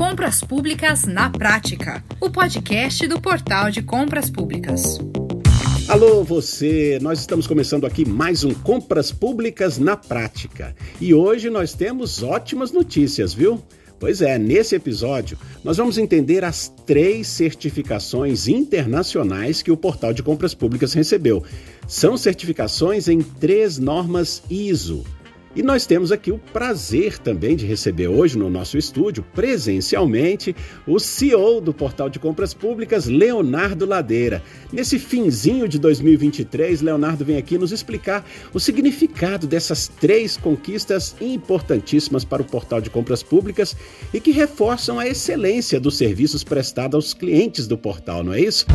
Compras Públicas na Prática, o podcast do Portal de Compras Públicas. Alô, você! Nós estamos começando aqui mais um Compras Públicas na Prática. E hoje nós temos ótimas notícias, viu? Pois é, nesse episódio nós vamos entender as três certificações internacionais que o Portal de Compras Públicas recebeu. São certificações em três normas ISO e nós temos aqui o prazer também de receber hoje no nosso estúdio, presencialmente, o CEO do Portal de Compras Públicas, Leonardo Ladeira. Nesse finzinho de 2023, Leonardo vem aqui nos explicar o significado dessas três conquistas importantíssimas para o Portal de Compras Públicas e que reforçam a excelência dos serviços prestados aos clientes do portal, não é isso?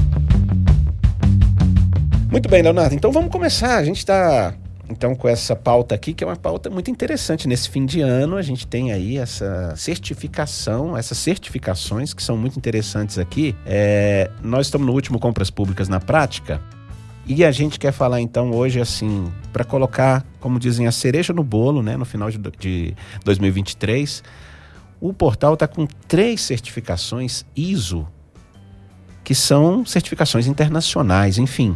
Muito bem, Leonardo. Então vamos começar. A gente está então, com essa pauta aqui, que é uma pauta muito interessante. Nesse fim de ano, a gente tem aí essa certificação, essas certificações que são muito interessantes aqui. É, nós estamos no último Compras Públicas na Prática e a gente quer falar então hoje, assim, para colocar, como dizem, a cereja no bolo, né, no final de, de 2023. O portal está com três certificações ISO, que são certificações internacionais, enfim.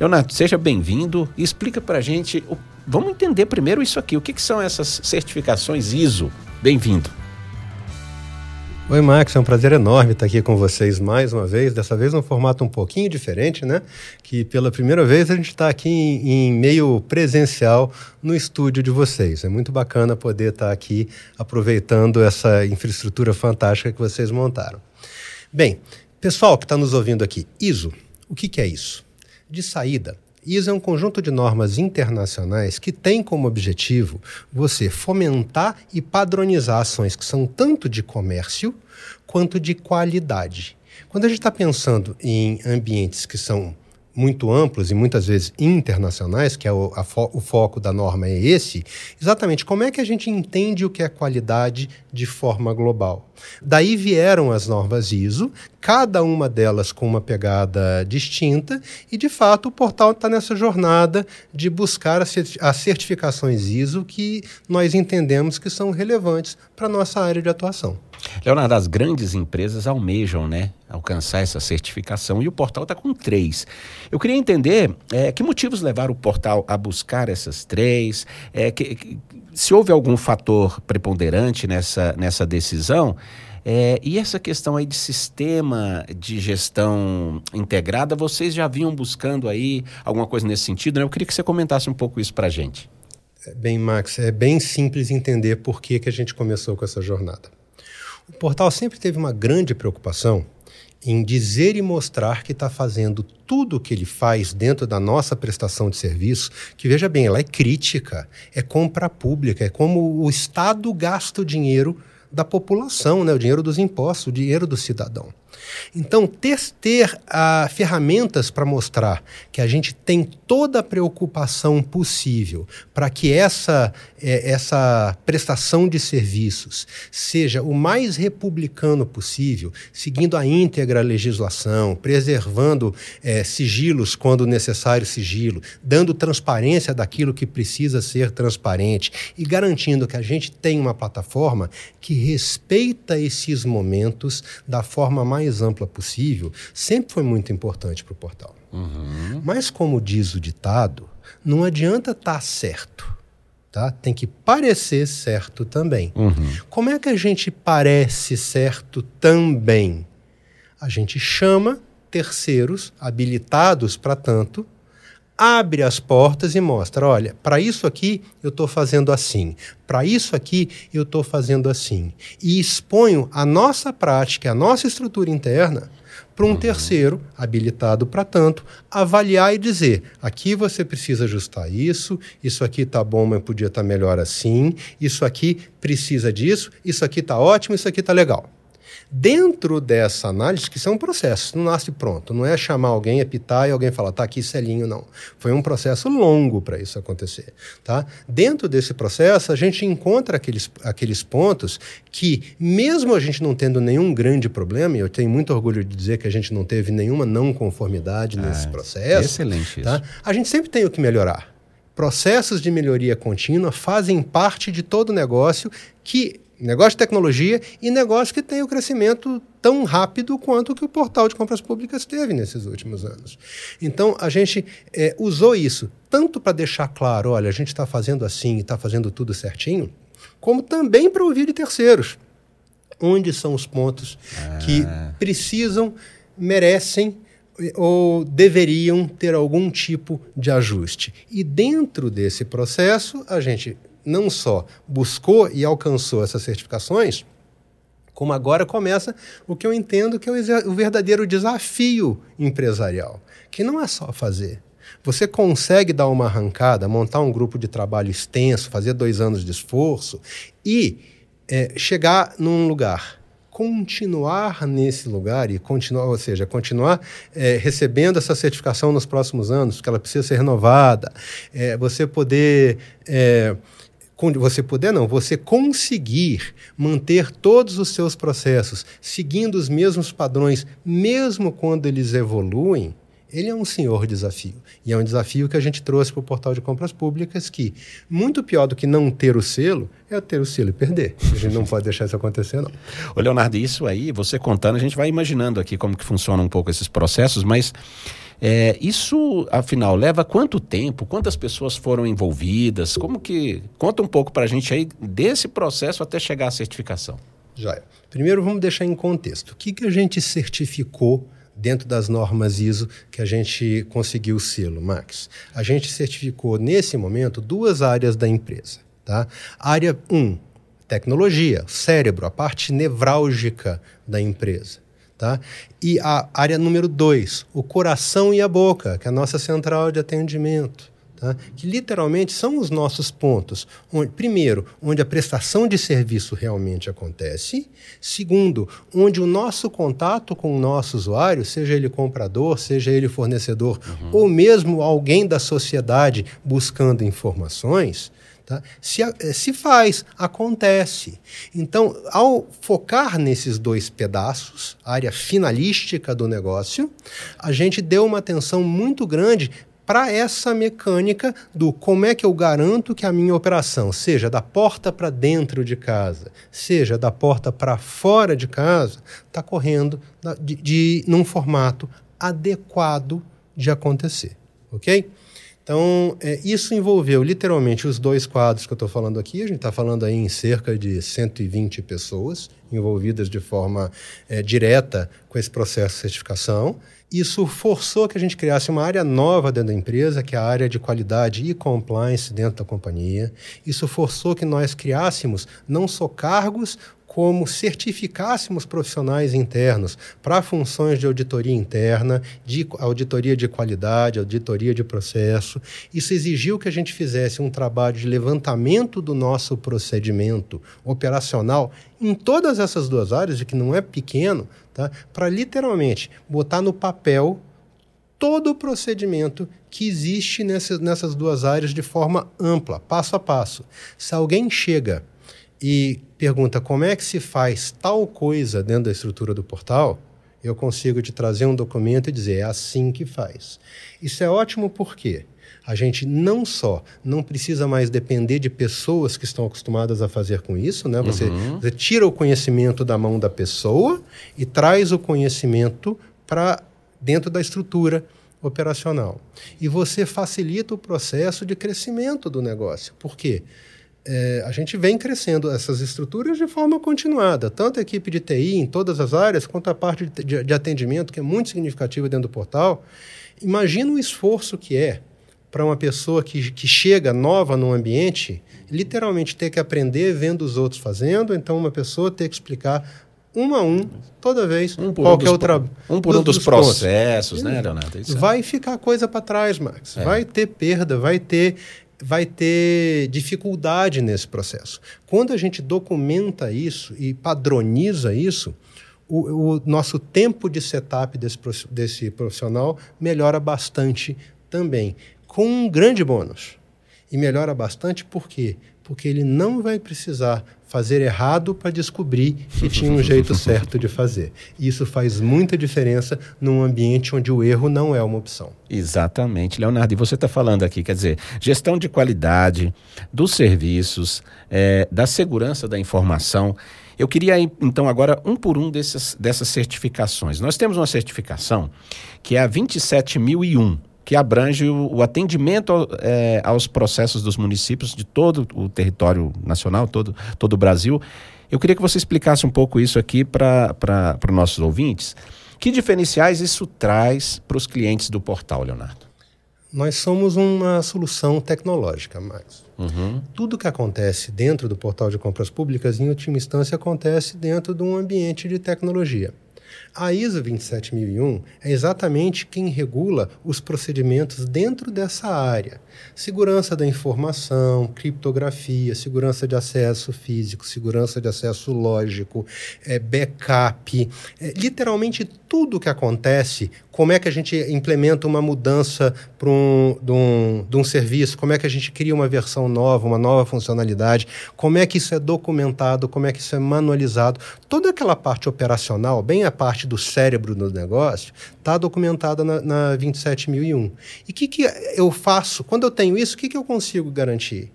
Leonardo, seja bem-vindo e explica para a gente. Vamos entender primeiro isso aqui. O que, que são essas certificações ISO? Bem-vindo. Oi, Max, é um prazer enorme estar aqui com vocês mais uma vez, dessa vez num formato um pouquinho diferente, né? Que pela primeira vez a gente está aqui em, em, meio presencial no estúdio de vocês. É muito bacana poder estar aqui aproveitando essa infraestrutura fantástica que vocês montaram. Bem, pessoal que está nos ouvindo aqui, ISO, o que, que é isso? De saída. ISO é um conjunto de normas internacionais que tem como objetivo você fomentar e padronizar ações que são tanto de comércio quanto de qualidade. Quando a gente está pensando em ambientes que são muito amplos e muitas vezes internacionais, que é o, fo o, foco da norma é esse, exatamente como é que a gente entende o que é qualidade de forma global. Daí vieram as normas ISO, cada uma delas com uma pegada distinta, e de fato o portal está nessa jornada de buscar as certificações ISO que nós entendemos que são relevantes para a nossa área de atuação. Leonardo, as grandes empresas almejam né, alcançar essa certificação e o portal está com três. Eu queria entender é, que motivos levaram o portal a buscar essas três, é, que, que, se houve algum fator preponderante nessa, nessa decisão. É, e essa questão aí de sistema de gestão integrada, vocês já vinham buscando aí alguma coisa nesse sentido? Né? Eu queria que você comentasse um pouco isso para a gente. É, bem, Max, é bem simples entender por que, que a gente começou com essa jornada. O portal sempre teve uma grande preocupação em dizer e mostrar que está fazendo tudo o que ele faz dentro da nossa prestação de serviço, que veja bem, ela é crítica, é compra pública, é como o Estado gasta o dinheiro da população, né? o dinheiro dos impostos, o dinheiro do cidadão. Então, ter, ter uh, ferramentas para mostrar que a gente tem toda a preocupação possível para que essa, é, essa prestação de serviços seja o mais republicano possível, seguindo a íntegra legislação, preservando é, sigilos quando necessário sigilo, dando transparência daquilo que precisa ser transparente e garantindo que a gente tem uma plataforma que respeita esses momentos da forma mais ampla possível, sempre foi muito importante para o portal. Uhum. Mas, como diz o ditado, não adianta estar tá certo. Tá? Tem que parecer certo também. Uhum. Como é que a gente parece certo também? A gente chama terceiros habilitados para tanto abre as portas e mostra: olha, para isso aqui eu estou fazendo assim, para isso aqui eu estou fazendo assim. E exponho a nossa prática, a nossa estrutura interna para um uhum. terceiro, habilitado para tanto, avaliar e dizer: aqui você precisa ajustar isso, isso aqui está bom, mas podia estar tá melhor assim, isso aqui precisa disso, isso aqui está ótimo, isso aqui está legal. Dentro dessa análise, que são processos, não nasce pronto, não é chamar alguém, apitar e alguém falar, tá aqui selinho, não. Foi um processo longo para isso acontecer. Tá? Dentro desse processo, a gente encontra aqueles, aqueles pontos que, mesmo a gente não tendo nenhum grande problema, e eu tenho muito orgulho de dizer que a gente não teve nenhuma não conformidade ah, nesse processo. Excelente tá? isso. A gente sempre tem o que melhorar. Processos de melhoria contínua fazem parte de todo negócio que negócio de tecnologia e negócio que tem o crescimento tão rápido quanto que o portal de compras públicas teve nesses últimos anos. Então, a gente é, usou isso tanto para deixar claro, olha, a gente está fazendo assim e está fazendo tudo certinho, como também para ouvir de terceiros. Onde são os pontos ah. que precisam, merecem ou deveriam ter algum tipo de ajuste. E dentro desse processo, a gente não só buscou e alcançou essas certificações, como agora começa o que eu entendo que é o verdadeiro desafio empresarial, que não é só fazer. Você consegue dar uma arrancada, montar um grupo de trabalho extenso, fazer dois anos de esforço e é, chegar num lugar continuar nesse lugar e continuar, ou seja, continuar é, recebendo essa certificação nos próximos anos, porque ela precisa ser renovada, é, você poder é, você puder não, você conseguir manter todos os seus processos seguindo os mesmos padrões, mesmo quando eles evoluem, ele é um senhor desafio. E é um desafio que a gente trouxe para o portal de compras públicas que, muito pior do que não ter o selo, é ter o selo e perder. A gente não pode deixar isso acontecer, não. Ô, Leonardo, isso aí, você contando, a gente vai imaginando aqui como que funciona um pouco esses processos, mas é, isso, afinal, leva quanto tempo? Quantas pessoas foram envolvidas? Como que... Conta um pouco para a gente aí desse processo até chegar à certificação. Já. Primeiro, vamos deixar em contexto. O que, que a gente certificou dentro das normas ISO que a gente conseguiu o selo, Max. A gente certificou, nesse momento, duas áreas da empresa. Tá? Área 1, um, tecnologia, cérebro, a parte nevrálgica da empresa. Tá? E a área número 2, o coração e a boca, que é a nossa central de atendimento tá? que literalmente são os nossos pontos. Onde, primeiro, onde a prestação de serviço realmente acontece. Segundo, onde o nosso contato com o nosso usuário, seja ele comprador, seja ele fornecedor, uhum. ou mesmo alguém da sociedade buscando informações, Tá? Se, eh, se faz, acontece. Então, ao focar nesses dois pedaços, área finalística do negócio, a gente deu uma atenção muito grande para essa mecânica do como é que eu garanto que a minha operação, seja da porta para dentro de casa, seja da porta para fora de casa, está correndo de, de, num formato adequado de acontecer. Ok? Então, é, isso envolveu literalmente os dois quadros que eu estou falando aqui. A gente está falando aí em cerca de 120 pessoas envolvidas de forma é, direta com esse processo de certificação. Isso forçou que a gente criasse uma área nova dentro da empresa, que é a área de qualidade e compliance dentro da companhia. Isso forçou que nós criássemos não só cargos, como certificássemos profissionais internos para funções de auditoria interna, de auditoria de qualidade, auditoria de processo. Isso exigiu que a gente fizesse um trabalho de levantamento do nosso procedimento operacional em todas essas duas áreas, e que não é pequeno, tá? para literalmente botar no papel todo o procedimento que existe nessas, nessas duas áreas de forma ampla, passo a passo. Se alguém chega e pergunta como é que se faz tal coisa dentro da estrutura do portal, eu consigo te trazer um documento e dizer é assim que faz. Isso é ótimo porque a gente não só não precisa mais depender de pessoas que estão acostumadas a fazer com isso, né? Você, uhum. você tira o conhecimento da mão da pessoa e traz o conhecimento para dentro da estrutura operacional. E você facilita o processo de crescimento do negócio. Por quê? Porque é, a gente vem crescendo essas estruturas de forma continuada, tanto a equipe de TI em todas as áreas, quanto a parte de, de, de atendimento, que é muito significativa dentro do portal. Imagina o esforço que é para uma pessoa que, que chega nova no ambiente, literalmente ter que aprender vendo os outros fazendo, então uma pessoa ter que explicar um a um, toda vez, um por qualquer um dos, outra. Um por um dos, dos processos, né, Leonardo? Isso é. vai ficar coisa para trás, Max. É. Vai ter perda, vai ter vai ter dificuldade nesse processo. Quando a gente documenta isso e padroniza isso, o, o nosso tempo de setup desse, desse profissional melhora bastante também, com um grande bônus. E melhora bastante por quê? Porque ele não vai precisar fazer errado para descobrir que tinha um jeito certo de fazer. Isso faz muita diferença num ambiente onde o erro não é uma opção. Exatamente, Leonardo. E você está falando aqui, quer dizer, gestão de qualidade dos serviços, é, da segurança da informação. Eu queria, então, agora, um por um desses, dessas certificações. Nós temos uma certificação que é a 27001, que abrange o, o atendimento é, aos processos dos municípios de todo o território nacional, todo, todo o Brasil. Eu queria que você explicasse um pouco isso aqui para os nossos ouvintes. Que diferenciais isso traz para os clientes do portal, Leonardo? Nós somos uma solução tecnológica, Max. Uhum. Tudo que acontece dentro do portal de compras públicas, em última instância, acontece dentro de um ambiente de tecnologia. A ISO 27001 é exatamente quem regula os procedimentos dentro dessa área. Segurança da informação, criptografia, segurança de acesso físico, segurança de acesso lógico, é, backup, é, literalmente tudo que acontece, como é que a gente implementa uma mudança para um, de, um, de um serviço, como é que a gente cria uma versão nova, uma nova funcionalidade, como é que isso é documentado, como é que isso é manualizado. Toda aquela parte operacional, bem a parte do cérebro do negócio, está documentada na, na 27001. E o que, que eu faço? Quando eu tenho isso, o que, que eu consigo garantir?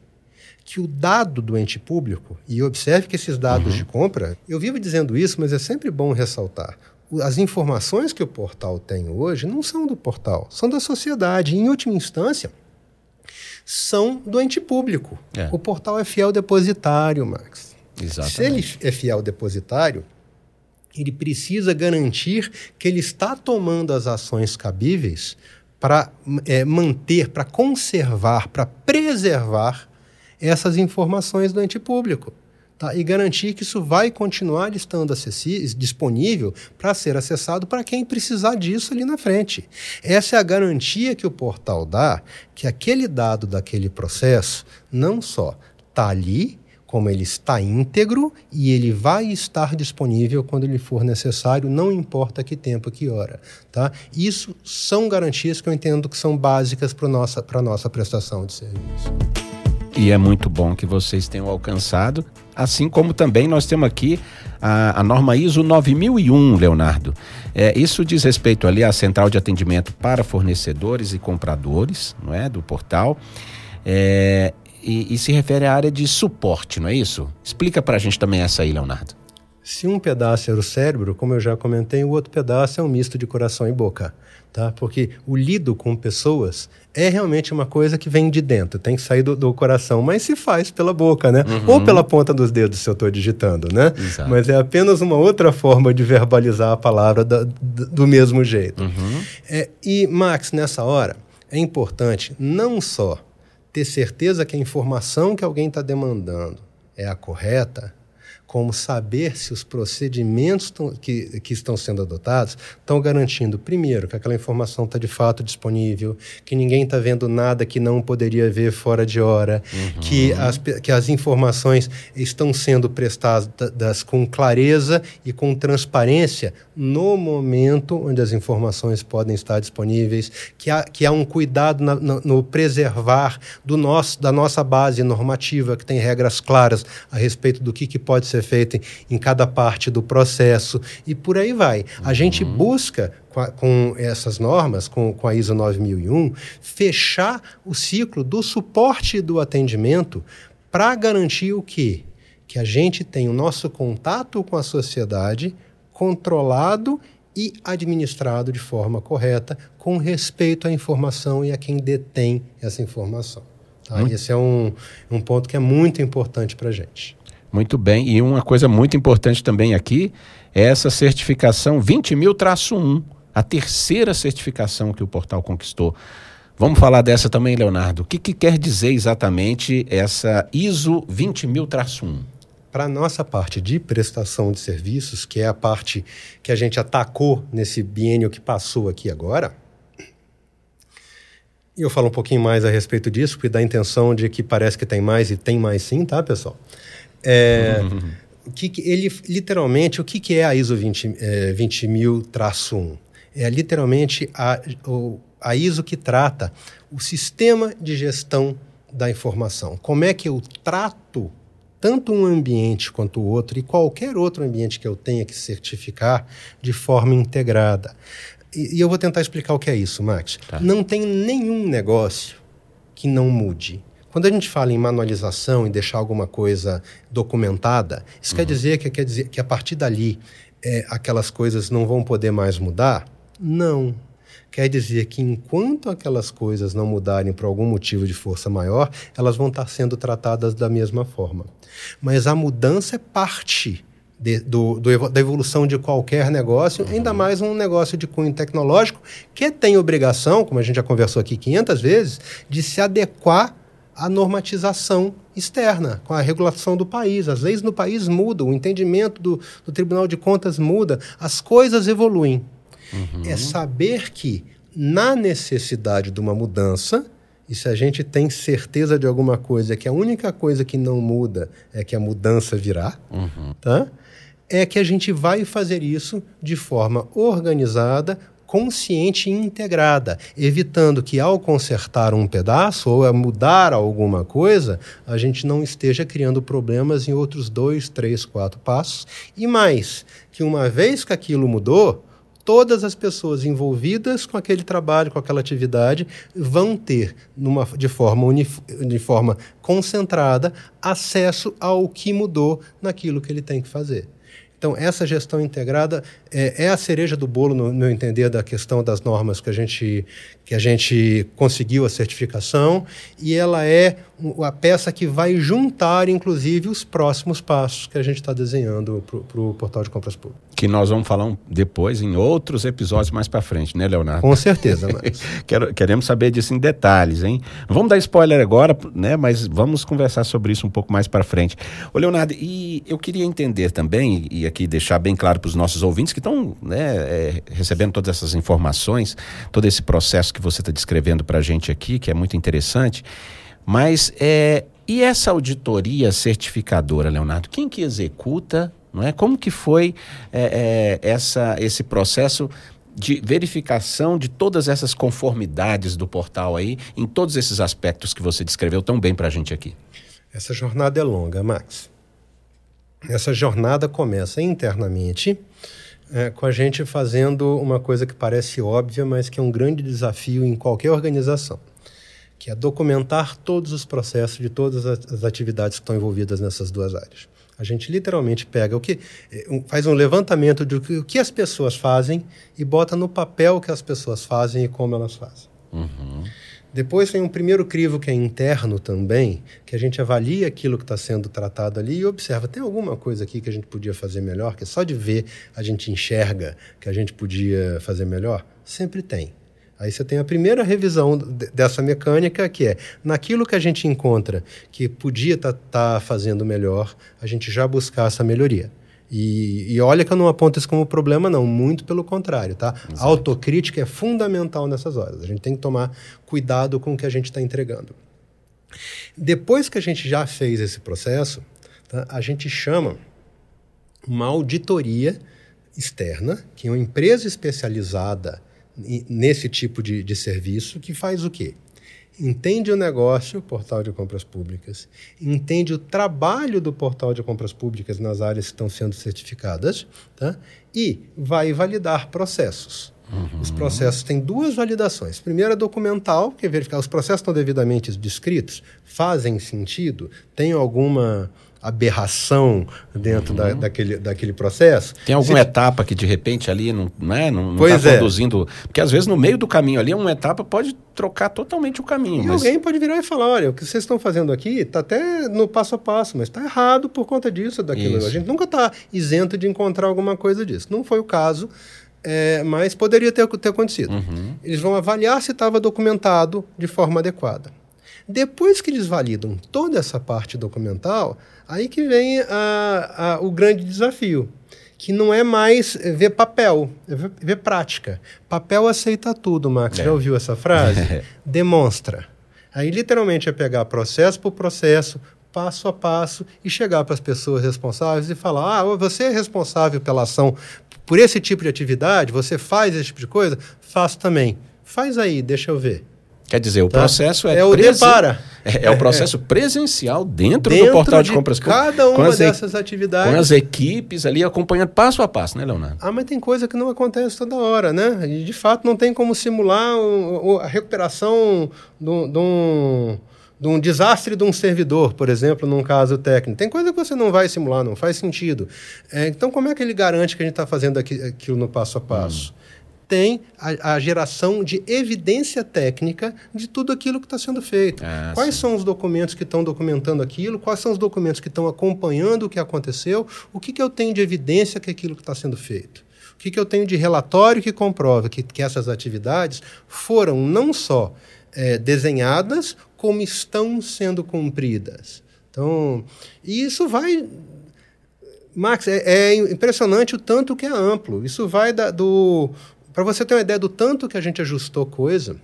que o dado do ente público, e observe que esses dados uhum. de compra, eu vivo dizendo isso, mas é sempre bom ressaltar as informações que o portal tem hoje não são do portal, são da sociedade. Em última instância, são do ente público. É. O portal é fiel depositário, Max. Exatamente. Se ele é fiel depositário, ele precisa garantir que ele está tomando as ações cabíveis para é, manter, para conservar, para preservar essas informações do ente público tá? e garantir que isso vai continuar estando disponível para ser acessado para quem precisar disso ali na frente. Essa é a garantia que o portal dá que aquele dado daquele processo não só está ali, como ele está íntegro e ele vai estar disponível quando ele for necessário, não importa que tempo, que hora. Tá? Isso são garantias que eu entendo que são básicas para a nossa, nossa prestação de serviço. E é muito bom que vocês tenham alcançado, assim como também nós temos aqui a, a norma ISO 9001, Leonardo. É, isso diz respeito ali à central de atendimento para fornecedores e compradores, não é, do portal. É, e, e, se refere à área de suporte, não é isso? Explica para a gente também essa aí, Leonardo. Se um pedaço era o cérebro, como eu já comentei, o outro pedaço é um misto de coração e boca tá? Porque o lido com pessoas é realmente uma coisa que vem de dentro, tem que sair do, do coração, mas se faz pela boca, né? Uhum. Ou pela ponta dos dedos, se eu estou digitando, né? Exato. Mas é apenas uma outra forma de verbalizar a palavra da, do mesmo jeito. Uhum. É, e, Max, nessa hora, é importante não só ter certeza que a informação que alguém está demandando é a correta, como saber se os procedimentos que, que estão sendo adotados estão garantindo, primeiro, que aquela informação está de fato disponível, que ninguém está vendo nada que não poderia ver fora de hora, uhum. que, as, que as informações estão sendo prestadas com clareza e com transparência no momento onde as informações podem estar disponíveis, que há, que há um cuidado na, no, no preservar do nosso, da nossa base normativa, que tem regras claras a respeito do que, que pode ser feita em cada parte do processo e por aí vai. A gente uhum. busca com essas normas, com, com a ISO 9001, fechar o ciclo do suporte e do atendimento para garantir o quê? Que a gente tem o nosso contato com a sociedade controlado e administrado de forma correta, com respeito à informação e a quem detém essa informação. Tá? Esse é um, um ponto que é muito importante para a gente. Muito bem. E uma coisa muito importante também aqui é essa certificação 20.000-1, a terceira certificação que o portal conquistou. Vamos falar dessa também, Leonardo. O que, que quer dizer exatamente essa ISO 20.000-1? Para a nossa parte de prestação de serviços, que é a parte que a gente atacou nesse biênio que passou aqui agora, e eu falo um pouquinho mais a respeito disso, porque dá a intenção de que parece que tem mais e tem mais sim, tá, pessoal? É, o que, que, ele, literalmente, o que, que é a ISO 20, é, 20000-1? É literalmente a, o, a ISO que trata o sistema de gestão da informação. Como é que eu trato tanto um ambiente quanto o outro e qualquer outro ambiente que eu tenha que certificar de forma integrada. E, e eu vou tentar explicar o que é isso, Max. Tá. Não tem nenhum negócio que não mude. Quando a gente fala em manualização e deixar alguma coisa documentada, isso uhum. quer dizer que quer dizer que a partir dali é, aquelas coisas não vão poder mais mudar? Não. Quer dizer que enquanto aquelas coisas não mudarem por algum motivo de força maior, elas vão estar sendo tratadas da mesma forma. Mas a mudança é parte de, do, do, da evolução de qualquer negócio, uhum. ainda mais um negócio de cunho tecnológico, que tem obrigação, como a gente já conversou aqui 500 vezes, de se adequar à normatização externa, com a regulação do país. As leis no país mudam, o entendimento do, do Tribunal de Contas muda, as coisas evoluem. Uhum. É saber que, na necessidade de uma mudança, e se a gente tem certeza de alguma coisa, que a única coisa que não muda é que a mudança virá, uhum. tá? é que a gente vai fazer isso de forma organizada, consciente e integrada, evitando que ao consertar um pedaço ou mudar alguma coisa, a gente não esteja criando problemas em outros dois, três, quatro passos. E mais, que uma vez que aquilo mudou, todas as pessoas envolvidas com aquele trabalho, com aquela atividade, vão ter, numa, de, forma de forma concentrada, acesso ao que mudou naquilo que ele tem que fazer. Então, essa gestão integrada é, é, a cereja do bolo, no meu entender, da questão das normas que a gente, que a gente conseguiu a certificação, e ela é a peça que vai juntar, inclusive, os próximos passos que a gente está desenhando para o portal de compras públicas. Que nós vamos falar depois em outros episódios mais para frente, né, Leonardo? Com certeza, mas... Quero, Queremos saber disso em detalhes, hein? Vamos dar spoiler agora, né? Mas vamos conversar sobre isso um pouco mais para frente. Ô, Leonardo, e eu queria entender também, e aqui deixar bem claro para os nossos ouvintes que estão né, é, recebendo todas essas informações, todo esse processo que você está descrevendo para a gente aqui, que é muito interessante. Mas é, e essa auditoria certificadora, Leonardo? Quem que executa? Não é? Como que foi é, é, essa, esse processo de verificação de todas essas conformidades do portal aí, em todos esses aspectos que você descreveu tão bem para a gente aqui? Essa jornada é longa, Max. Essa jornada começa internamente, é, com a gente fazendo uma coisa que parece óbvia, mas que é um grande desafio em qualquer organização que é documentar todos os processos de todas as atividades que estão envolvidas nessas duas áreas. A gente literalmente pega o que eh, faz um levantamento que, o que as pessoas fazem e bota no papel o que as pessoas fazem e como elas fazem. Uhum. Depois tem um primeiro crivo que é interno também, que a gente avalia aquilo que está sendo tratado ali e observa, tem alguma coisa aqui que a gente podia fazer melhor, que só de ver a gente enxerga que a gente podia fazer melhor? Sempre tem. Aí você tem a primeira revisão dessa mecânica, que é naquilo que a gente encontra que podia estar tá, tá fazendo melhor, a gente já buscar essa melhoria. E, e, olha que eu não aponto isso como problema, não, muito pelo contrário, tá? Exato. A autocrítica é fundamental nessas horas. A gente tem que tomar cuidado com o que a gente está entregando. Depois que a gente já fez esse processo, tá, a gente chama uma auditoria externa, que é uma empresa especializada nesse tipo de, de serviço que faz o quê? Entende o negócio, portal de compras públicas, entende o trabalho do portal de compras públicas nas áreas que estão sendo certificadas, tá? e vai validar processos. Uhum. Os processos têm duas validações. Primeiro é documental, que é verificar os processos estão devidamente descritos, fazem sentido, tem alguma aberração dentro uhum. da, daquele, daquele processo. Tem alguma Você... etapa que de repente ali não né, não está é. conduzindo. Porque às vezes no meio do caminho ali, uma etapa pode trocar totalmente o caminho. E mas... alguém pode virar e falar: olha, o que vocês estão fazendo aqui está até no passo a passo, mas está errado por conta disso, daquilo. Isso. A gente nunca está isento de encontrar alguma coisa disso. Não foi o caso. É, mas poderia ter, ter acontecido. Uhum. Eles vão avaliar se estava documentado de forma adequada. Depois que eles validam toda essa parte documental, aí que vem a, a, o grande desafio, que não é mais ver papel, é ver, ver prática. Papel aceita tudo, Max. É. Já ouviu essa frase? Demonstra. Aí, literalmente, é pegar processo por processo, passo a passo, e chegar para as pessoas responsáveis e falar: ah, você é responsável pela ação por esse tipo de atividade, você faz esse tipo de coisa? Faço também. Faz aí, deixa eu ver. Quer dizer, o tá? processo é, é o presen... depara. É, é, o processo presencial dentro, dentro do portal de, de compras cada uma dessas e... atividades. Com as equipes ali acompanhando passo a passo, né, Leonardo? Ah, mas tem coisa que não acontece toda hora, né? E de fato não tem como simular a recuperação de um, de um desastre de um servidor, por exemplo, num caso técnico. Tem coisa que você não vai simular, não faz sentido. É, então, como é que ele garante que a gente está fazendo aqui, aquilo no passo a passo? Hum tem a, a, geração de evidência técnica de tudo aquilo que está sendo feito. Ah, quais sim. são os documentos que estão documentando aquilo? Quais são os documentos que estão acompanhando o que aconteceu? O que, que eu tenho de evidência que aquilo que está sendo feito? O que, que eu tenho de relatório que comprova que, que essas atividades foram não só é, desenhadas, como estão sendo cumpridas? Então, e isso vai Max, é, é, impressionante o tanto que é amplo. Isso vai da, do para você ter uma ideia do tanto que a gente ajustou coisa,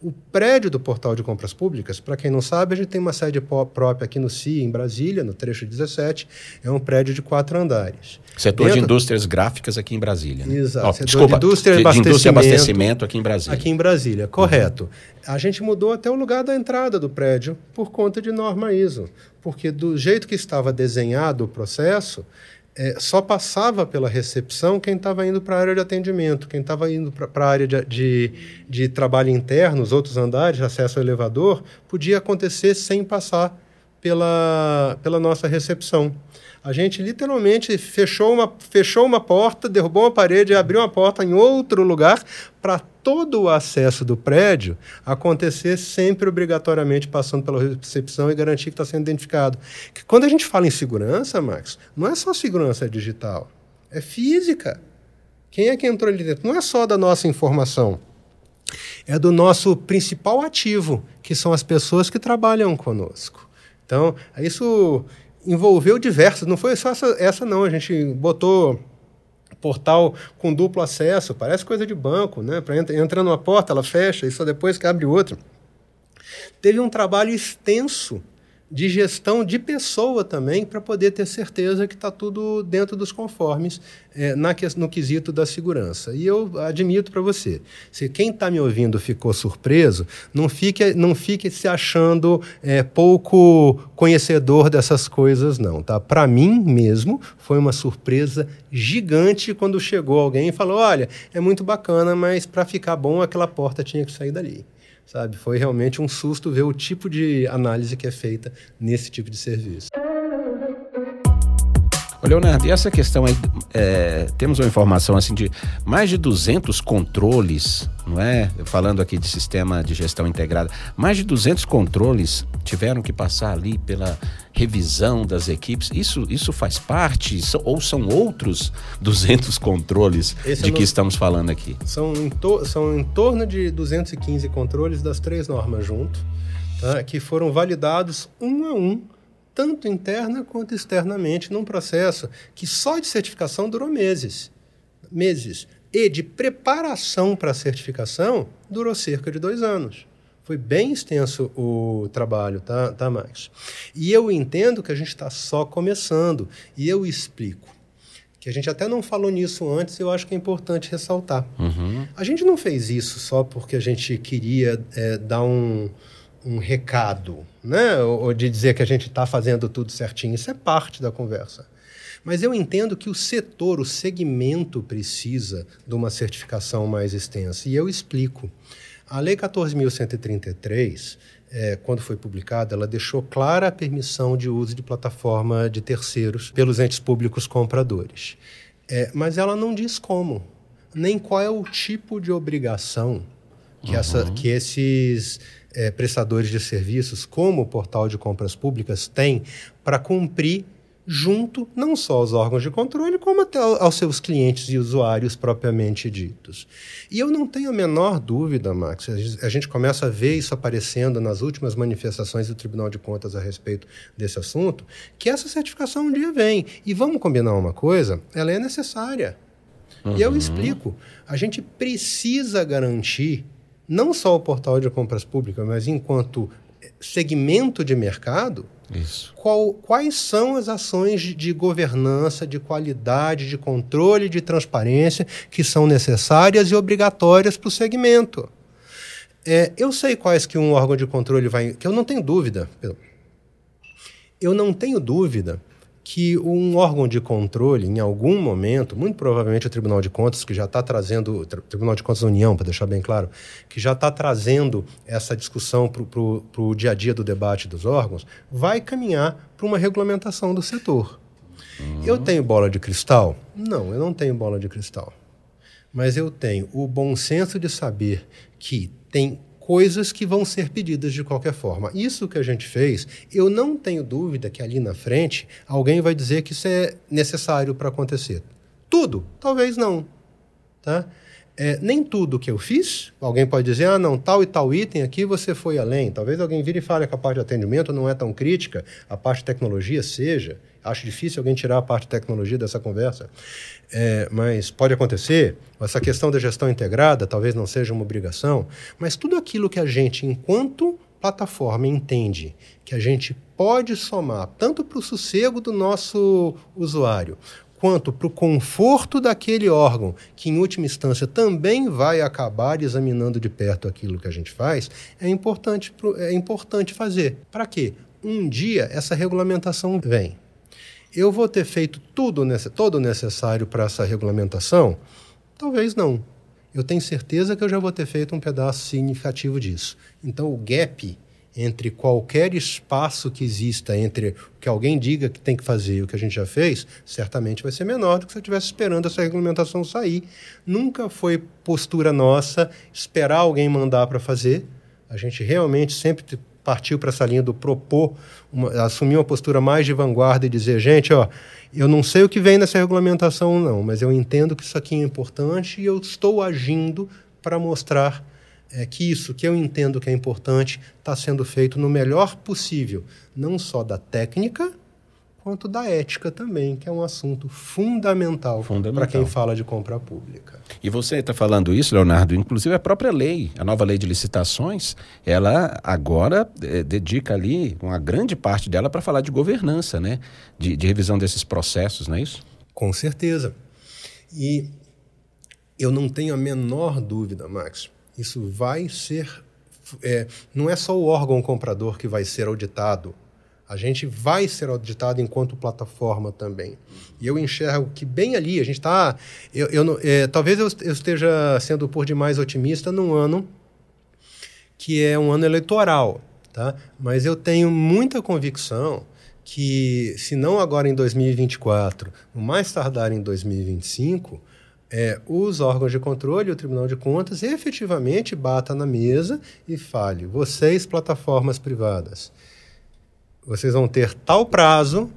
o prédio do Portal de Compras Públicas, para quem não sabe, a gente tem uma sede própria aqui no CIA, em Brasília, no trecho 17. É um prédio de quatro andares. Setor Dentro... de indústrias gráficas aqui em Brasília. Né? Exato. Oh, desculpa, de indústria, de, abastecimento, de indústria abastecimento aqui em Brasília. Aqui em Brasília, correto. Uhum. A gente mudou até o lugar da entrada do prédio por conta de norma ISO. Porque do jeito que estava desenhado o processo, é, só passava pela recepção quem estava indo para a área de atendimento, quem estava indo para a área de, de, de, trabalho interno, os outros andares, acesso ao elevador, podia acontecer sem passar pela, pela nossa recepção. A gente literalmente fechou uma, fechou uma porta, derrubou uma parede e abriu uma porta em outro lugar para todo o acesso do prédio acontecer sempre obrigatoriamente passando pela recepção e garantir que está sendo identificado. Que quando a gente fala em segurança, Max, não é só segurança digital, é física. Quem é que entrou ali dentro? Não é só da nossa informação, é do nosso principal ativo, que são as pessoas que trabalham conosco. Então, isso envolveu diversas, não foi só essa, essa não, a gente botou portal com duplo acesso, parece coisa de banco, né? Para entra, entra numa porta, ela fecha e só depois que abre outra. Teve um trabalho extenso de gestão de pessoa também, para poder ter certeza que está tudo dentro dos conformes é, na, no quesito da segurança. E eu admito para você, se quem está me ouvindo ficou surpreso, não fique, não fique se achando é, pouco conhecedor dessas coisas, não. Tá? Para mim mesmo, foi uma surpresa gigante quando chegou alguém e falou: olha, é muito bacana, mas para ficar bom, aquela porta tinha que sair dali sabe? Foi realmente um susto ver o tipo de análise que é feita nesse tipo de serviço. Leonardo, e essa questão aí, é, temos uma informação assim de mais de 200 controles, não é? Falando aqui de sistema de gestão integrada, mais de 200 controles tiveram que passar ali pela revisão das equipes. Isso, isso faz parte ou são outros 200 controles Esse de é que estamos falando aqui? São em, to, são em torno de 215 controles das três normas junto, tá? que foram validados um a um tanto interna quanto externamente, num processo que só de certificação durou meses. Meses. E de preparação para a certificação durou cerca de dois anos. Foi bem extenso o trabalho, tá, tá Max? E eu entendo que a gente está só começando. E eu explico. Que a gente até não falou nisso antes, eu acho que é importante ressaltar. Uhum. A gente não fez isso só porque a gente queria é, dar um, um recado, né? ou de dizer que a gente está fazendo tudo certinho. Isso é parte da conversa. Mas eu entendo que o setor, o segmento precisa de uma certificação mais extensa. E eu explico. A Lei 14.133, é, quando foi publicada, ela deixou clara a permissão de uso de plataforma de terceiros pelos entes públicos compradores. É, mas ela não diz como, nem qual é o tipo de obrigação que, uhum. essa, que esses é, prestadores de serviços, como o portal de compras públicas, têm para cumprir junto não só aos órgãos de controle, como até aos seus clientes e usuários propriamente ditos. E eu não tenho a menor dúvida, Max, a gente começa a ver isso aparecendo nas últimas manifestações do Tribunal de Contas a respeito desse assunto, que essa certificação um dia vem. E vamos combinar uma coisa, ela é necessária. Uhum. E eu uhum. explico, a gente precisa garantir não só o portal de compras públicas, mas enquanto segmento de mercado, qual, quais são as ações de, de, governança, de qualidade, de controle, de transparência que são necessárias e obrigatórias para o segmento. É, eu sei quais que um órgão de controle vai. que eu não tenho dúvida. Eu não tenho dúvida que um órgão de controle, em algum momento, muito provavelmente o Tribunal de Contas, que já está trazendo, o Tribunal de Contas da União, para deixar bem claro, que já está trazendo essa discussão para o dia a dia do debate dos órgãos, vai caminhar para uma regulamentação do setor. Uhum. Eu tenho bola de cristal? Não, eu não tenho bola de cristal. Mas eu tenho o bom senso de saber que tem coisas que vão ser pedidas de qualquer forma. Isso que a gente fez, eu não tenho dúvida que ali na frente alguém vai dizer que isso é necessário para acontecer. Tudo? Talvez não. Tá? É, nem tudo que eu fiz, alguém pode dizer, ah, não, tal e tal item aqui você foi além. Talvez alguém vire e fale que a parte de atendimento não é tão crítica, a parte de tecnologia seja. Acho difícil alguém tirar a parte de tecnologia dessa conversa, é, mas pode acontecer. Essa questão da gestão integrada talvez não seja uma obrigação, mas tudo aquilo que a gente, enquanto plataforma, entende que a gente pode somar tanto para o sossego do nosso usuário, quanto para o conforto daquele órgão, que em última instância também vai acabar examinando de perto aquilo que a gente faz, é importante, é importante fazer. Para quê? Um dia essa regulamentação vem. Eu vou ter feito tudo todo o necessário para essa regulamentação? Talvez não. Eu tenho certeza que eu já vou ter feito um pedaço significativo disso. Então, o gap entre qualquer espaço que exista entre o que alguém diga que tem que fazer e o que a gente já fez, certamente vai ser menor do que se eu estivesse esperando essa regulamentação sair. Nunca foi postura nossa esperar alguém mandar para fazer. A gente realmente sempre partiu para essa linha do propor, uma, assumir uma postura mais de vanguarda e dizer, gente, ó, eu não sei o que vem nessa regulamentação, não, mas eu entendo que isso aqui é importante e eu estou agindo para mostrar é, que isso que eu entendo que é importante está sendo feito no melhor possível, não só da técnica, quanto da ética também, que é um assunto fundamental, fundamental. para quem fala de compra pública. E você está falando isso, Leonardo, inclusive a própria lei, a nova lei de licitações, ela agora é, dedica ali uma grande parte dela para falar de governança, né? De, de revisão desses processos, não é isso? Com certeza. E eu não tenho a menor dúvida, Max, isso vai ser. É, não é só o órgão comprador que vai ser auditado a gente vai ser auditado enquanto plataforma também. E eu enxergo que bem ali, a gente está. Eu, eu, é, talvez eu, esteja sendo por demais otimista num ano que é um ano eleitoral, tá? mas eu tenho muita convicção que, se não agora em 2024, no mais tardar em 2025, é, os órgãos de controle, o Tribunal de Contas, efetivamente bata na mesa e fale: vocês, plataformas privadas, vocês vão ter tal prazo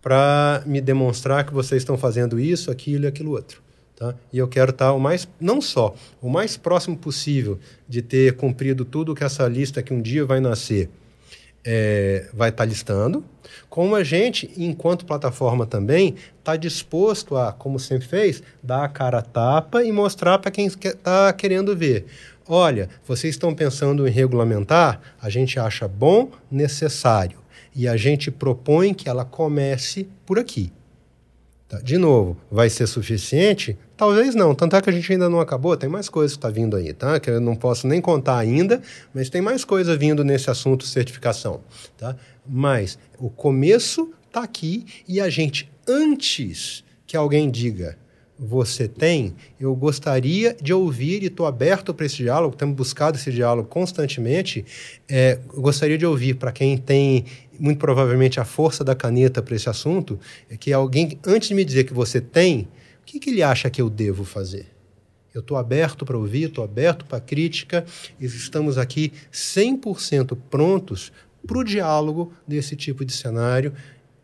para me demonstrar que vocês estão fazendo isso, aquilo e aquilo outro. Tá? E eu quero estar o mais, não só, o mais próximo possível de ter cumprido tudo que essa lista que um dia vai nascer é, vai estar listando, como a gente, enquanto plataforma também, está disposto a, como sempre fez, dar a cara a tapa e mostrar para quem está querendo ver. Olha, vocês estão pensando em regulamentar? A gente acha bom, necessário. E a gente propõe que ela comece por aqui. Tá? De novo, vai ser suficiente? Talvez não. Tanto é que a gente ainda não acabou, tem mais coisa que está vindo aí, tá? Que eu não posso nem contar ainda, mas tem mais coisa vindo nesse assunto certificação. Tá? Mas o começo está aqui e a gente, antes que alguém diga você tem, eu gostaria de ouvir e estou aberto para esse diálogo, temos buscado esse diálogo constantemente. É, gostaria de ouvir para quem tem muito provavelmente a força da caneta para esse assunto, é que alguém, antes de me dizer que você tem, o que, que ele acha que eu devo fazer? Eu estou aberto para ouvir, estou aberto para crítica, e estamos aqui 100% prontos para o diálogo desse tipo de cenário.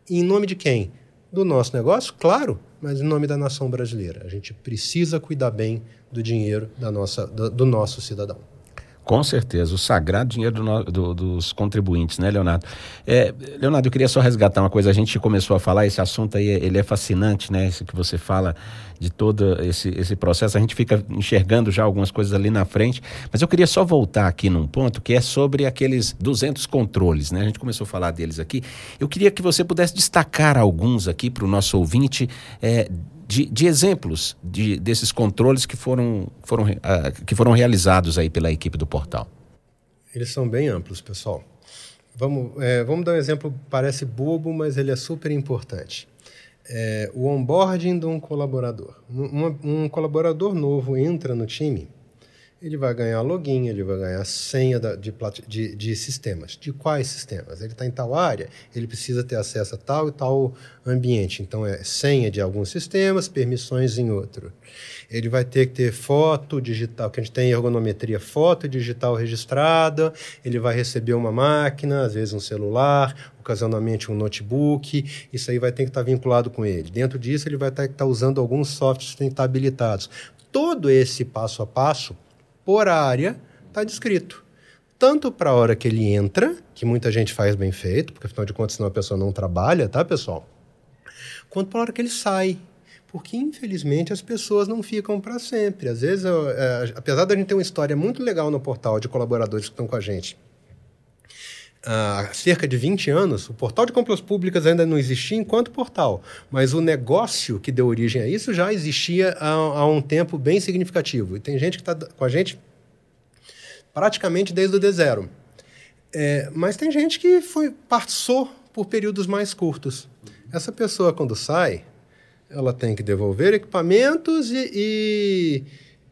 em nome de quem? Do nosso negócio? Claro, mas em nome da nação brasileira. A gente precisa cuidar bem do dinheiro da nossa, do, do nosso cidadão. Com certeza, o sagrado dinheiro do, do, dos contribuintes, né, Leonardo? É, Leonardo, eu queria só resgatar uma coisa. A gente começou a falar, esse assunto aí, ele é fascinante, né? Esse que você fala de todo esse, esse processo. A gente fica enxergando já algumas coisas ali na frente. Mas eu queria só voltar aqui num ponto que é sobre aqueles 200 controles, né? A gente começou a falar deles aqui. Eu queria que você pudesse destacar alguns aqui para o nosso ouvinte. É, de, de exemplos de, desses controles que foram, foram, uh, que foram realizados aí pela equipe do portal. Eles são bem amplos, pessoal. Vamos, é, vamos dar um exemplo, parece bobo, mas ele é super importante. É, o onboarding de um colaborador. Um, um colaborador novo entra no time, ele vai ganhar login, ele vai ganhar senha de, de, de, sistemas. De quais sistemas? Ele está em tal área, ele precisa ter acesso a tal e tal ambiente. Então, é senha de alguns sistemas, permissões em outro. Ele vai ter que ter foto digital, que a gente tem ergonometria foto digital registrada, ele vai receber uma máquina, às vezes um celular, ocasionalmente um notebook, isso aí vai ter que estar vinculado com ele. Dentro disso, ele vai ter que estar usando alguns softwares que têm que estar habilitados. Todo esse passo a passo por área está descrito. Tanto para a hora que ele entra, que muita gente faz bem feito, porque afinal de contas, senão a pessoa não trabalha, tá, pessoal? Quanto para a hora que ele sai. Porque, infelizmente, as pessoas não ficam para sempre. Às vezes, eu, é, apesar da gente ter uma história muito legal no portal de colaboradores que estão com a gente, há cerca de 20 anos, o portal de compras públicas ainda não existia enquanto portal, mas o negócio que deu origem a isso já existia há, há um tempo bem significativo. E tem gente que está com a gente praticamente desde o D0. É, mas tem gente que foi passou por períodos mais curtos. Essa pessoa, quando sai, ela tem que devolver equipamentos e, e,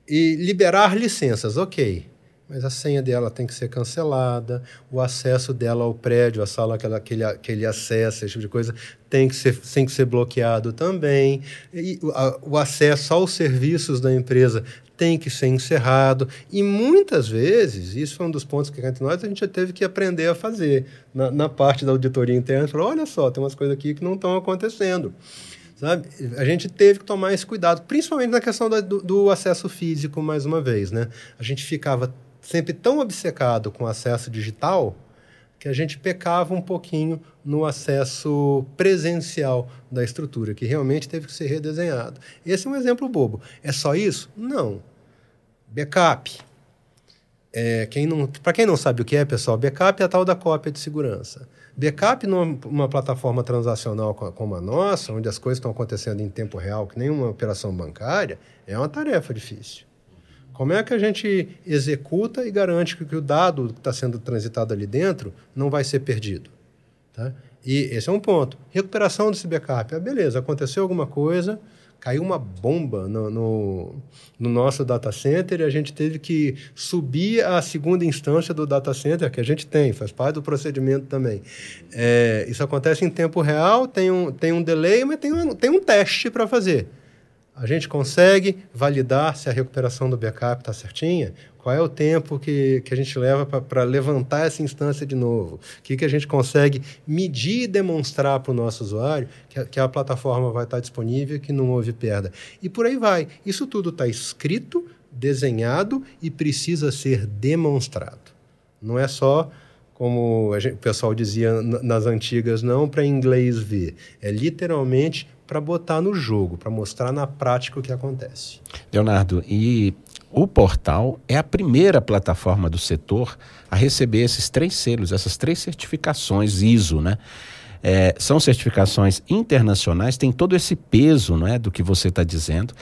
e liberar licenças. Ok mas a senha dela tem que ser cancelada, o acesso dela ao prédio, a sala que, ela, que, ele, que ele acessa, esse tipo de coisa, tem que ser, tem que ser bloqueado também. E a, o acesso aos serviços da empresa tem que ser encerrado. E muitas vezes, isso foi um dos pontos que entre nós a gente já teve que aprender a fazer na, na parte da auditoria interna. Falou, olha só, tem umas coisas aqui que não estão acontecendo. Sabe? A gente teve que tomar esse cuidado, principalmente na questão do, do, acesso físico, mais uma vez. Né? A gente ficava sempre tão obcecado com acesso digital que a gente pecava um pouquinho no acesso presencial da estrutura, que realmente teve que ser redesenhado. Esse é um exemplo bobo. É só isso? Não. Backup. É, quem não, para quem não sabe o que é, pessoal, backup é a tal da cópia de segurança. Backup numa plataforma transacional como a nossa, onde as coisas estão acontecendo em tempo real, que nem uma operação bancária, é uma tarefa difícil. Como é que a gente executa e garante que, o dado que está sendo transitado ali dentro não vai ser perdido? Tá? E esse é um ponto. Recuperação desse backup. Ah, beleza, aconteceu alguma coisa, caiu uma bomba no, no, no, nosso data center e a gente teve que subir a segunda instância do data center, que a gente tem, faz parte do procedimento também. É, isso acontece em tempo real, tem um, tem um delay, mas tem um, tem um teste para fazer. A gente consegue validar se a recuperação do backup está certinha? Qual é o tempo que, que a gente leva para levantar essa instância de novo? O que, que a gente consegue medir e demonstrar para o nosso usuário que a, que a plataforma vai estar tá disponível, que não houve perda? E por aí vai. Isso tudo está escrito, desenhado e precisa ser demonstrado. Não é só como gente, o pessoal dizia nas antigas, não para inglês ver. É literalmente para botar no jogo, para mostrar na prática o que acontece. Leonardo, e o portal é a primeira plataforma do setor a receber esses três selos, essas três certificações ISO, né? É, são certificações internacionais, tem todo esse peso não é, do que você está dizendo.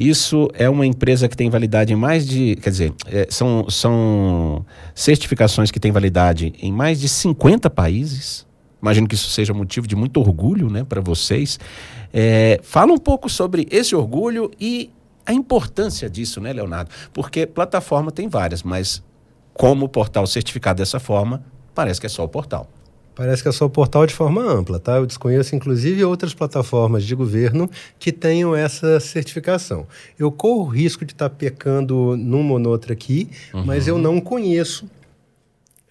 Isso é uma empresa que tem validade em mais de. Quer dizer, é, são, são certificações que têm validade em mais de 50 países. Imagino que isso seja motivo de muito orgulho né, para vocês. É, fala um pouco sobre esse orgulho e a importância disso, né, Leonardo? Porque plataforma tem várias, mas como o portal certificado dessa forma, parece que é só o portal. Parece que é só o portal de forma ampla, tá? Eu desconheço, inclusive, outras plataformas de governo que tenham essa certificação. Eu corro o risco de estar pecando numa ou noutra aqui, uhum. mas eu não conheço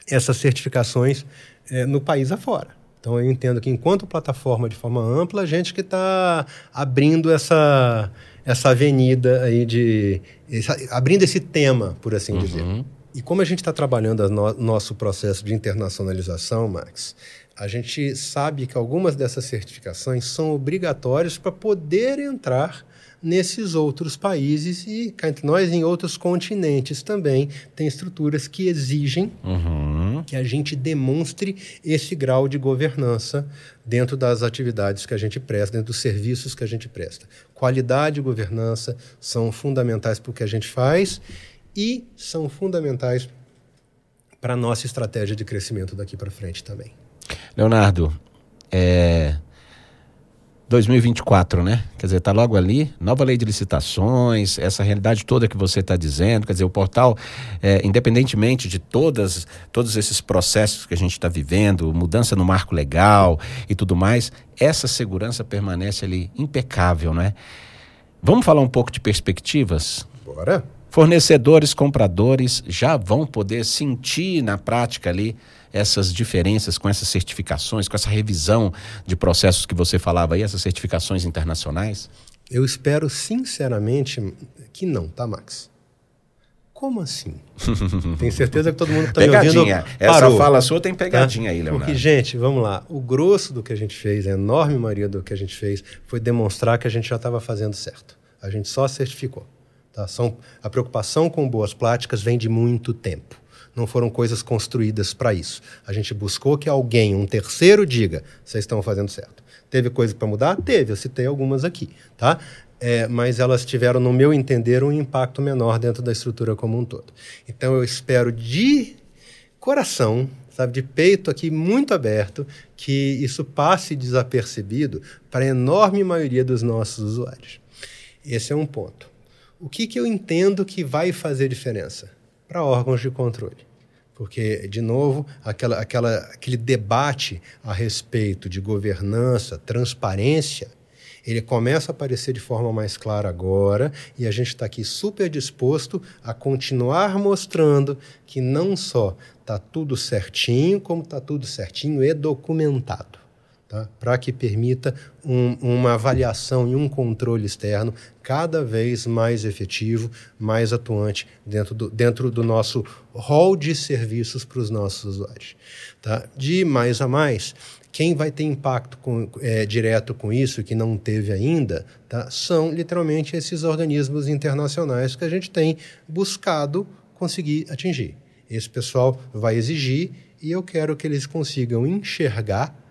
essas certificações é, no país afora. Então eu entendo que enquanto plataforma de forma ampla, a gente que está abrindo essa, essa avenida aí de. Essa, abrindo esse tema, por assim uhum. dizer. E como a gente está trabalhando o no, nosso processo de internacionalização, Max, a gente sabe que algumas dessas certificações são obrigatórias para poder entrar nesses outros países e entre nós em outros continentes também tem estruturas que exigem uhum. que a gente demonstre esse grau de governança dentro das atividades que a gente presta, dentro dos serviços que a gente presta. Qualidade e governança são fundamentais para o que a gente faz e são fundamentais para a nossa estratégia de crescimento daqui para frente também. Leonardo, é, 2024, né? Quer dizer, está logo ali, nova lei de licitações, essa realidade toda que você está dizendo, quer dizer, o portal, é, independentemente de todas, todos esses processos que a gente está vivendo, mudança no marco legal e tudo mais, essa segurança permanece ali impecável, né? Vamos falar um pouco de perspectivas? Bora! Fornecedores, compradores já vão poder sentir na prática ali essas diferenças com essas certificações, com essa revisão de processos que você falava aí, essas certificações internacionais? Eu espero sinceramente que não, tá, Max? Como assim? Tenho certeza que todo mundo está me ouvindo. Essa fala sua tem pegadinha tá? aí, Leonardo. Porque, gente, vamos lá. O grosso do que a gente fez, a enorme maioria do que a gente fez, foi demonstrar que a gente já estava fazendo certo. A gente só certificou. Tá? São, a preocupação com boas práticas vem de muito tempo não foram coisas construídas para isso. A gente buscou que alguém, um terceiro, diga: vocês estão fazendo certo. Teve coisa para mudar? Teve, eu citei algumas aqui, tá? É, mas elas tiveram, no meu entender, um impacto menor dentro da estrutura como um todo. Então eu espero de coração, sabe, de peito aqui muito aberto, que isso passe desapercebido para a enorme maioria dos nossos usuários. Esse é um ponto. O que, que eu entendo que vai fazer diferença? Para órgãos de controle. Porque, de novo, aquela, aquela, aquele debate a respeito de governança, transparência, ele começa a aparecer de forma mais clara agora e a gente está aqui super disposto a continuar mostrando que não só está tudo certinho, como está tudo certinho e documentado tá? para que permita um, uma avaliação e um controle externo cada vez mais efetivo, mais atuante dentro do, dentro do nosso hall de serviços para os nossos usuários. Tá? De mais a mais, quem vai ter impacto com, é, direto com isso, que não teve ainda, tá? são literalmente esses organismos internacionais que a gente tem buscado conseguir atingir. Esse pessoal vai exigir e eu quero que eles consigam enxergar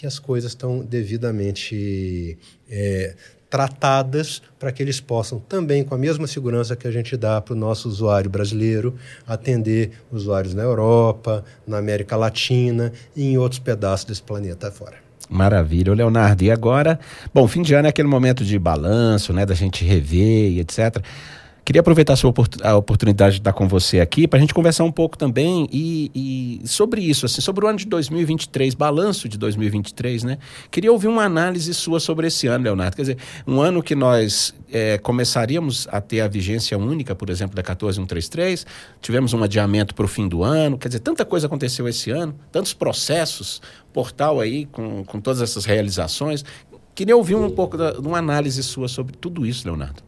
que as coisas estão devidamente é, tratadas para que eles possam também, com a mesma segurança que a gente dá para o nosso usuário brasileiro, atender usuários na Europa, na América Latina e em outros pedaços desse planeta fora. Maravilha, Leonardo. E agora, bom, fim de ano é aquele momento de balanço, né, da gente rever e etc. Queria aproveitar a, oportunidade de estar com você aqui para a gente conversar um pouco também e, e, sobre isso, assim, sobre o ano de 2023, balanço de 2023, né? Queria ouvir uma análise sua sobre esse ano, Leonardo. Quer dizer, um ano que nós é, começaríamos a ter a vigência única, por exemplo, da 14133, tivemos um adiamento para o fim do ano, quer dizer, tanta coisa aconteceu esse ano, tantos processos, portal aí com, com todas essas realizações. Queria ouvir um pouco de uma análise sua sobre tudo isso, Leonardo.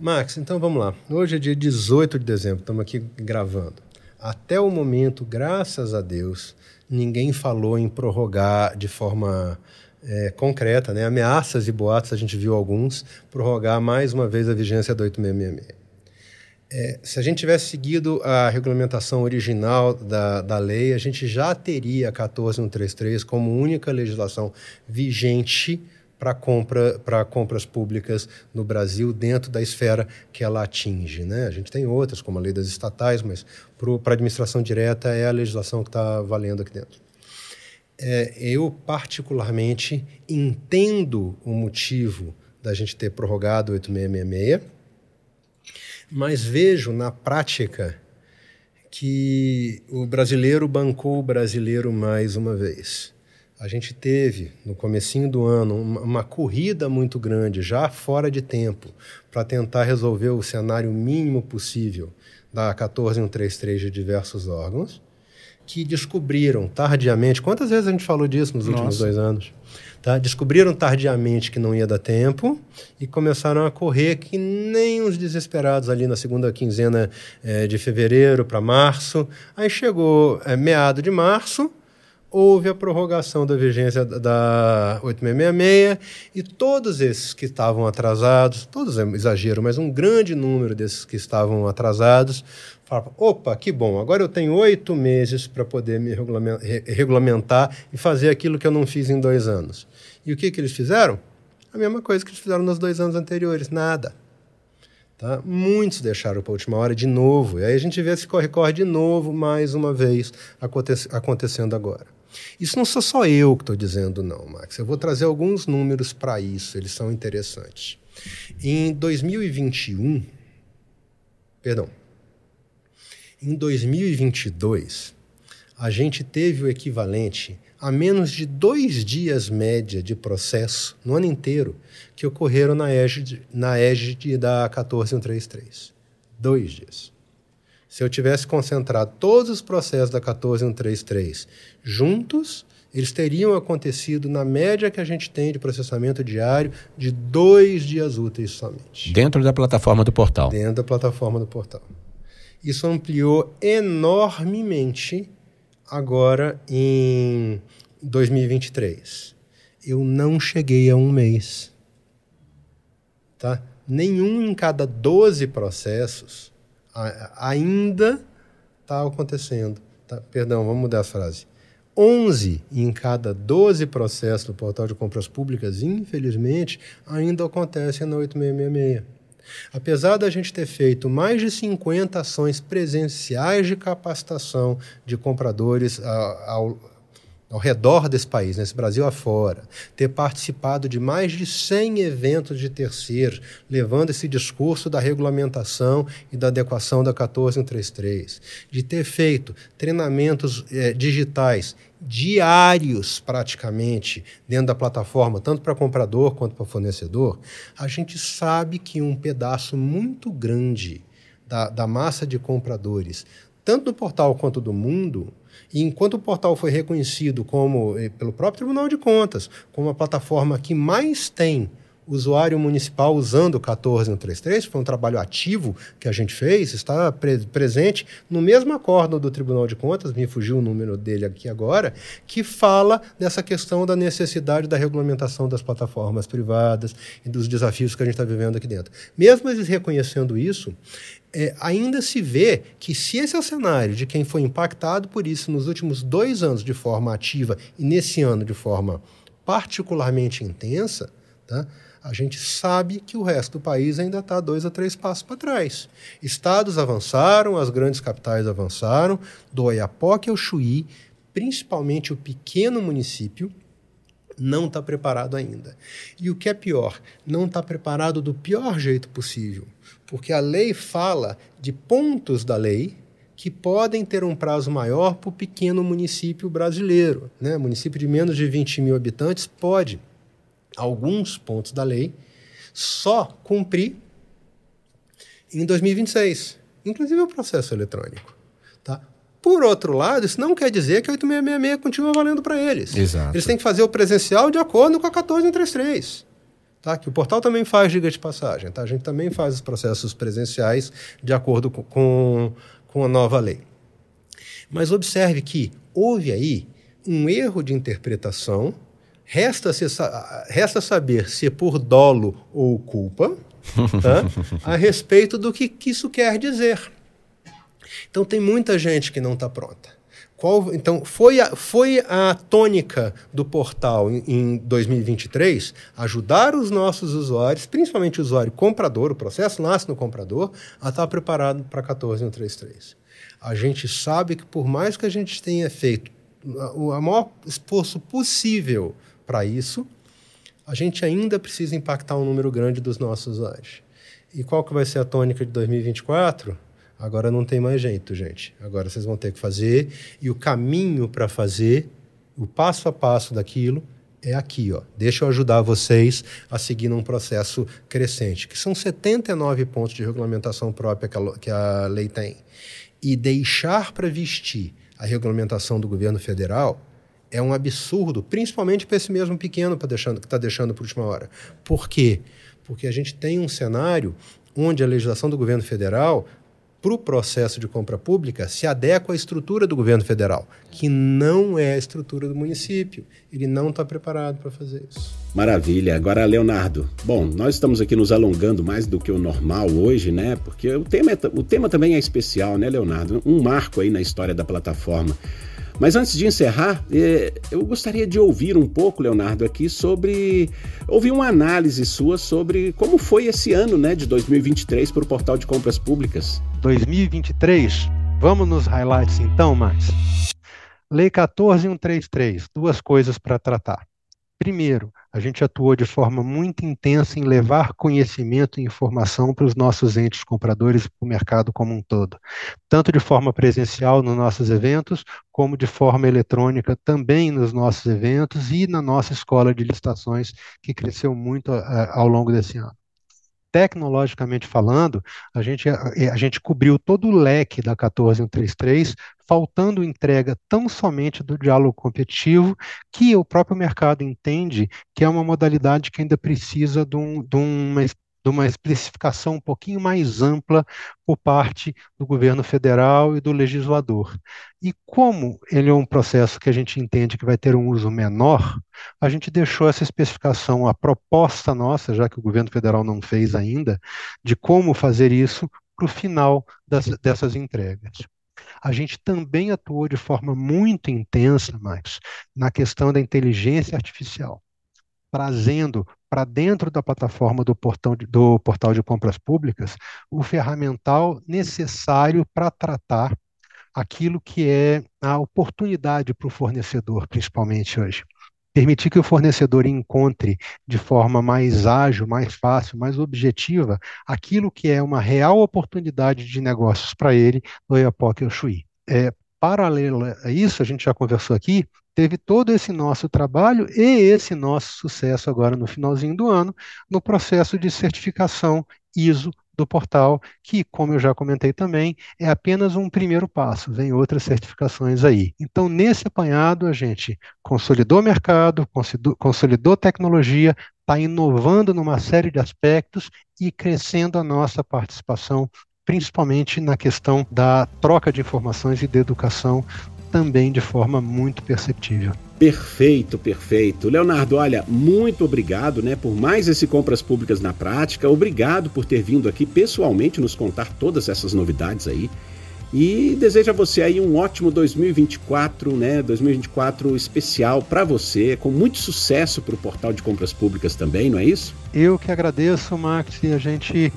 Max, então vamos lá. Hoje é dia 18 de dezembro, estamos aqui gravando. Até o momento, graças a Deus, ninguém falou em prorrogar de forma é, concreta, né? ameaças e boatos, a gente viu alguns, prorrogar mais uma vez a vigência do 8666. É, se a gente tivesse seguido a regulamentação original da, da lei, a gente já teria a 14133 como única legislação vigente para compra, para compras públicas no Brasil dentro da esfera que ela atinge. Né? A gente tem outras, como a lei das estatais, mas para a administração direta é a legislação que está valendo aqui dentro. É, eu, particularmente, entendo o motivo da gente ter prorrogado o 8666, mas vejo na prática que o brasileiro bancou o brasileiro mais uma vez a gente teve no comecinho do ano uma, uma corrida muito grande, já fora de tempo, para tentar resolver o cenário mínimo possível da 14133 de diversos órgãos, que descobriram tardiamente. Quantas vezes a gente falou disso nos últimos Nossa. dois anos? Tá? Descobriram tardiamente que não ia dar tempo e começaram a correr que nem os desesperados ali na segunda quinzena é, de fevereiro para março. Aí chegou é, meado de março, houve a prorrogação da vigência da 8666 e todos esses que estavam atrasados, todos é exagero, mas um grande número desses que estavam atrasados, falavam, opa, que bom, agora eu tenho oito meses para poder me regulamentar e fazer aquilo que eu não fiz em dois anos. E o que, que eles fizeram? A mesma coisa que eles fizeram nos dois anos anteriores, nada. Tá? Muitos deixaram para a última hora de novo. E aí a gente vê esse corre-corre de novo, mais uma vez, acontecendo agora. Isso não sou só eu que estou dizendo, não, Max. Eu vou trazer alguns números para isso, eles são interessantes. Em 2021, perdão, em 2022, a gente teve o equivalente a menos de dois dias média de processo no ano inteiro que ocorreram na égide, na égide da 14133. Dois dias. Se eu tivesse concentrado todos os processos da 14133 juntos, eles teriam acontecido na média que a gente tem de processamento diário de dois dias úteis somente. Dentro da plataforma do portal. Dentro da plataforma do portal. Isso ampliou enormemente agora em 2023. Eu não cheguei a um mês. Tá? Nenhum em cada 12 processos ainda está acontecendo. Tá? Perdão, vamos mudar a frase. 11 em cada 12 processos do portal de compras públicas, infelizmente, ainda acontecem na 8666. Apesar da gente ter feito mais de 50 ações presenciais de capacitação de compradores ao, ao redor desse país, nesse Brasil afora, ter participado de mais de 100 eventos de terceiros, levando esse discurso da regulamentação e da adequação da 14133, de ter feito treinamentos eh, digitais diários praticamente dentro da plataforma, tanto para comprador quanto para fornecedor, a gente sabe que um pedaço muito grande da, da massa de compradores, tanto do portal quanto do mundo, e enquanto o portal foi reconhecido como, eh, pelo próprio Tribunal de Contas, como a plataforma que mais tem usuário municipal usando o 14133, foi um trabalho ativo que a gente fez, está pre presente no mesmo acordo do Tribunal de Contas, me fugiu o número dele aqui agora, que fala dessa questão da necessidade da regulamentação das plataformas privadas e dos desafios que a gente está vivendo aqui dentro. Mesmo eles reconhecendo isso, é, ainda se vê que se esse é o cenário de quem foi impactado por isso nos últimos dois anos de forma ativa e nesse ano de forma particularmente intensa, tá? A gente sabe que o resto do país ainda está dois a três passos para trás. Estados avançaram, as grandes capitais avançaram, do Oiapoque ao Chuí, principalmente o pequeno município, não está preparado ainda. E o que é pior, não está preparado do pior jeito possível porque a lei fala de pontos da lei que podem ter um prazo maior para o pequeno município brasileiro. Né? Município de menos de 20 mil habitantes pode, alguns pontos da lei, só cumprir em 2026, inclusive o processo eletrônico. Tá? Por outro lado, isso não quer dizer que a 8666 continua valendo para eles. Exato. Eles têm que fazer o presencial de acordo com a 14133. Tá? Que o portal também faz diga de passagem. Tá? A gente também faz os processos presenciais de acordo com, com, com a nova lei. Mas observe que houve aí um erro de interpretação. Resta, se, resta saber se é por dolo ou culpa tá? a respeito do que, que isso quer dizer. Então, tem muita gente que não está pronta. Qual, então, foi a, foi a tônica do portal em, em 2023 ajudar os nossos usuários, principalmente o usuário comprador, o processo nasce no comprador, a estar preparado para 14133. A gente sabe que, por mais que a gente tenha feito o maior esforço possível para isso, a gente ainda precisa impactar um número grande dos nossos usuários. E qual que vai ser a tônica de 2024? Agora não tem mais jeito, gente. Agora vocês vão ter que fazer e o caminho para fazer, o passo a passo daquilo é aqui, ó. Deixa eu ajudar vocês a seguir num processo crescente, que são 79 pontos de regulamentação própria que a, lei tem. E deixar para vestir a regulamentação do governo federal é um absurdo, principalmente para esse mesmo pequeno que está deixando por última hora. Por quê? Porque a gente tem um cenário onde a legislação do governo federal para o processo de compra pública se adequa à estrutura do governo federal, que não é a estrutura do município. Ele não está preparado para fazer isso. Maravilha. Agora, Leonardo, bom, nós estamos aqui nos alongando mais do que o normal hoje, né? Porque o tema, é, o tema também é especial, né, Leonardo? Um marco aí na história da plataforma. Mas antes de encerrar, é, eu gostaria de ouvir um pouco, Leonardo, aqui sobre. ouvir uma análise sua sobre como foi esse ano né, de 2023 para o portal de compras públicas. 2023? Vamos nos highlights então, Max? Lei 14133, duas coisas para tratar. Primeiro, a gente atuou de forma muito intensa em levar conhecimento e informação para os nossos entes compradores e para o mercado como um todo, tanto de forma presencial nos nossos eventos, como de forma eletrônica também nos nossos eventos e na nossa escola de licitações, que cresceu muito uh, ao longo desse ano tecnologicamente falando, a gente, a, a, gente cobriu todo o leque da 14133 faltando entrega tão somente do diálogo competitivo, que o próprio mercado entende que é uma modalidade que ainda precisa de, um, de uma de uma especificação um pouquinho mais ampla por parte do governo federal e do legislador. E como ele é um processo que a gente entende que vai ter um uso menor, a gente deixou essa especificação, a proposta nossa, já que o governo federal não fez ainda, de como fazer isso para o final das, dessas entregas a gente também atuou de forma muito intensa, Max, na questão da inteligência artificial, trazendo para dentro da plataforma do, portão de, do portal de compras públicas o ferramental necessário para tratar aquilo que é a oportunidade para o fornecedor, principalmente hoje. Permitir que o fornecedor encontre de forma mais ágil, mais fácil, mais objetiva aquilo que é uma real oportunidade de negócios para ele no Iapoc ou Chuí. É, paralelo a isso, a gente já conversou aqui, teve todo esse nosso trabalho e esse nosso sucesso agora no finalzinho do ano no processo de certificação ISO do portal, que, como eu já comentei também, é apenas um primeiro passo, vem outras certificações aí. Então, nesse apanhado, a gente consolidou mercado, consolidou tecnologia, está inovando numa série de aspectos e crescendo a nossa participação, principalmente na questão da troca de informações e de educação também de forma muito perceptível. Perfeito, perfeito. Leonardo, olha, muito obrigado, né, por mais esse compras públicas na prática. Obrigado por ter vindo aqui pessoalmente nos contar todas essas novidades aí. E desejo a você aí um ótimo 2024, né? 2024 especial para você, com muito sucesso para o portal de compras públicas também, não é isso? Eu que agradeço, Max, e a gente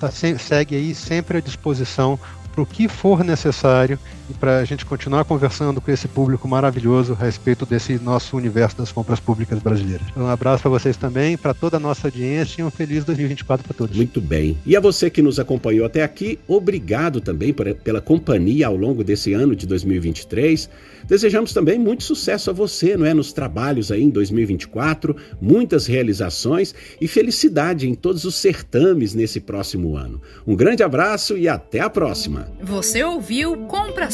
tá, segue aí sempre à disposição para o que for necessário e para a gente continuar conversando com esse público maravilhoso a respeito desse nosso universo das compras públicas brasileiras. Um abraço para vocês também, para toda a nossa audiência e um feliz 2024 para todos. Muito bem. E a você que nos acompanhou até aqui, obrigado também por, pela companhia ao longo desse ano de 2023. Desejamos também muito sucesso a você, não é, nos trabalhos aí em 2024, muitas realizações e felicidade em todos os certames nesse próximo ano. Um grande abraço e até a próxima. Você ouviu Compras